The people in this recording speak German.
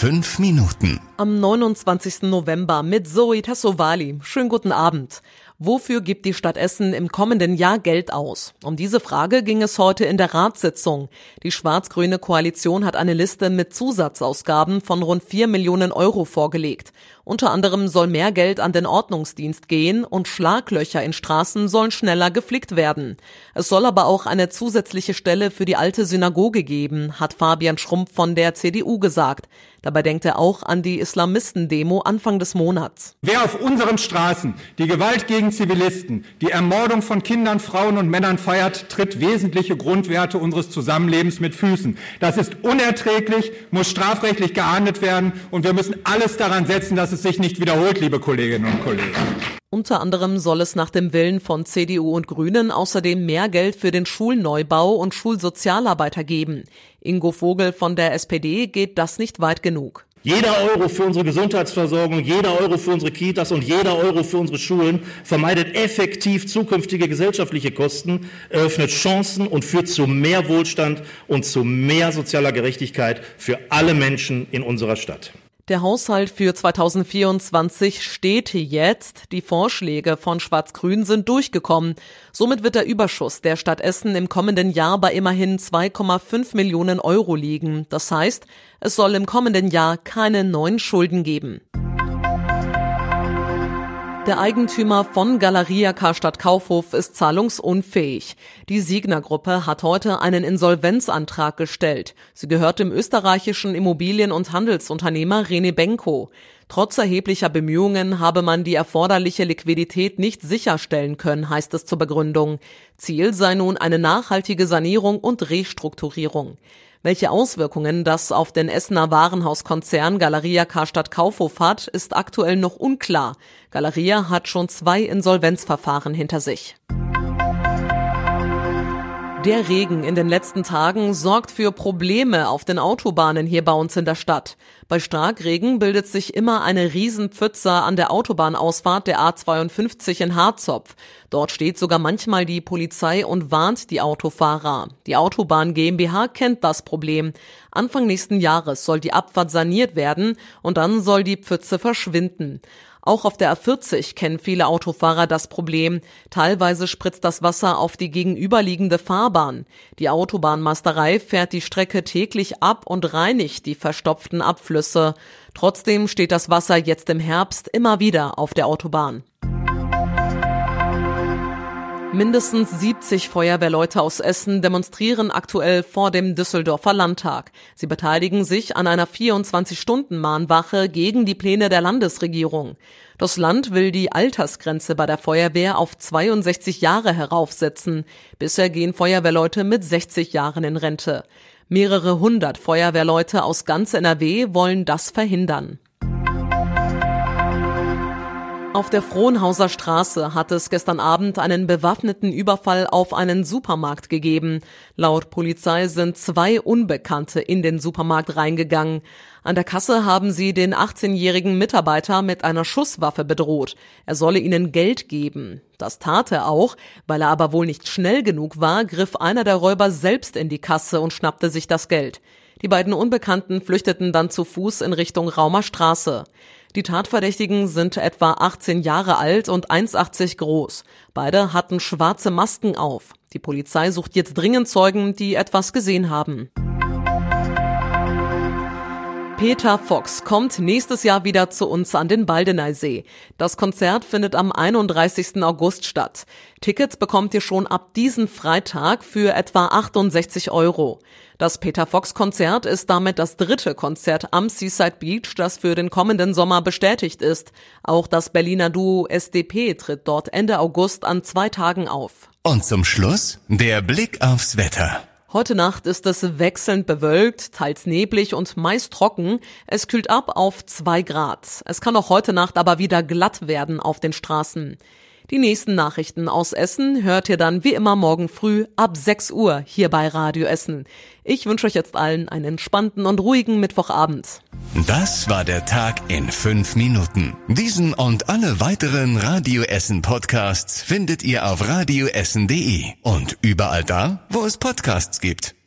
fünf Minuten. Am 29. November mit Zoe Tassovali. Schönen guten Abend. Wofür gibt die Stadt Essen im kommenden Jahr Geld aus? Um diese Frage ging es heute in der Ratssitzung. Die schwarz-grüne Koalition hat eine Liste mit Zusatzausgaben von rund 4 Millionen Euro vorgelegt. Unter anderem soll mehr Geld an den Ordnungsdienst gehen und Schlaglöcher in Straßen sollen schneller geflickt werden. Es soll aber auch eine zusätzliche Stelle für die alte Synagoge geben, hat Fabian Schrumpf von der CDU gesagt. Dabei denkt er auch an die Islamisten-Demo Anfang des Monats. Wer auf unseren Straßen die Gewalt gegen Zivilisten, die Ermordung von Kindern, Frauen und Männern feiert, tritt wesentliche Grundwerte unseres Zusammenlebens mit Füßen. Das ist unerträglich, muss strafrechtlich geahndet werden und wir müssen alles daran setzen, dass es sich nicht wiederholt, liebe Kolleginnen und Kollegen. Unter anderem soll es nach dem Willen von CDU und Grünen außerdem mehr Geld für den Schulneubau und Schulsozialarbeiter geben. Ingo Vogel von der SPD geht das nicht weit genug. Jeder Euro für unsere Gesundheitsversorgung, jeder Euro für unsere Kitas und jeder Euro für unsere Schulen vermeidet effektiv zukünftige gesellschaftliche Kosten, eröffnet Chancen und führt zu mehr Wohlstand und zu mehr sozialer Gerechtigkeit für alle Menschen in unserer Stadt. Der Haushalt für 2024 steht jetzt. Die Vorschläge von Schwarz-Grün sind durchgekommen. Somit wird der Überschuss der Stadt Essen im kommenden Jahr bei immerhin 2,5 Millionen Euro liegen. Das heißt, es soll im kommenden Jahr keine neuen Schulden geben. Der Eigentümer von Galeria Karstadt Kaufhof ist zahlungsunfähig. Die Signer Gruppe hat heute einen Insolvenzantrag gestellt. Sie gehört dem österreichischen Immobilien- und Handelsunternehmer René Benko. Trotz erheblicher Bemühungen habe man die erforderliche Liquidität nicht sicherstellen können, heißt es zur Begründung. Ziel sei nun eine nachhaltige Sanierung und Restrukturierung. Welche Auswirkungen das auf den Essener Warenhauskonzern Galeria Karstadt Kaufhof hat, ist aktuell noch unklar. Galeria hat schon zwei Insolvenzverfahren hinter sich. Der Regen in den letzten Tagen sorgt für Probleme auf den Autobahnen hier bei uns in der Stadt. Bei Starkregen bildet sich immer eine Riesenpfütze an der Autobahnausfahrt der A52 in Harzopf. Dort steht sogar manchmal die Polizei und warnt die Autofahrer. Die Autobahn GmbH kennt das Problem. Anfang nächsten Jahres soll die Abfahrt saniert werden und dann soll die Pfütze verschwinden. Auch auf der A40 kennen viele Autofahrer das Problem. Teilweise spritzt das Wasser auf die gegenüberliegende Fahrbahn. Die Autobahnmasterei fährt die Strecke täglich ab und reinigt die verstopften Abflüsse. Trotzdem steht das Wasser jetzt im Herbst immer wieder auf der Autobahn. Mindestens 70 Feuerwehrleute aus Essen demonstrieren aktuell vor dem Düsseldorfer Landtag. Sie beteiligen sich an einer 24-Stunden-Mahnwache gegen die Pläne der Landesregierung. Das Land will die Altersgrenze bei der Feuerwehr auf 62 Jahre heraufsetzen. Bisher gehen Feuerwehrleute mit 60 Jahren in Rente. Mehrere hundert Feuerwehrleute aus ganz NRW wollen das verhindern. Auf der Frohnhauser Straße hat es gestern Abend einen bewaffneten Überfall auf einen Supermarkt gegeben. Laut Polizei sind zwei Unbekannte in den Supermarkt reingegangen. An der Kasse haben sie den 18-jährigen Mitarbeiter mit einer Schusswaffe bedroht. Er solle ihnen Geld geben. Das tat er auch. Weil er aber wohl nicht schnell genug war, griff einer der Räuber selbst in die Kasse und schnappte sich das Geld. Die beiden Unbekannten flüchteten dann zu Fuß in Richtung Raumer Straße. Die Tatverdächtigen sind etwa 18 Jahre alt und 1,80 groß. Beide hatten schwarze Masken auf. Die Polizei sucht jetzt dringend Zeugen, die etwas gesehen haben. Peter Fox kommt nächstes Jahr wieder zu uns an den Baldeneysee. Das Konzert findet am 31. August statt. Tickets bekommt ihr schon ab diesen Freitag für etwa 68 Euro. Das Peter Fox Konzert ist damit das dritte Konzert am Seaside Beach, das für den kommenden Sommer bestätigt ist. Auch das Berliner Duo SDP tritt dort Ende August an zwei Tagen auf. Und zum Schluss der Blick aufs Wetter. Heute Nacht ist es wechselnd bewölkt, teils neblig und meist trocken. Es kühlt ab auf zwei Grad. Es kann auch heute Nacht aber wieder glatt werden auf den Straßen. Die nächsten Nachrichten aus Essen hört ihr dann wie immer morgen früh ab 6 Uhr hier bei Radio Essen. Ich wünsche euch jetzt allen einen entspannten und ruhigen Mittwochabend. Das war der Tag in fünf Minuten. Diesen und alle weiteren Radio Essen Podcasts findet ihr auf radioessen.de und überall da, wo es Podcasts gibt.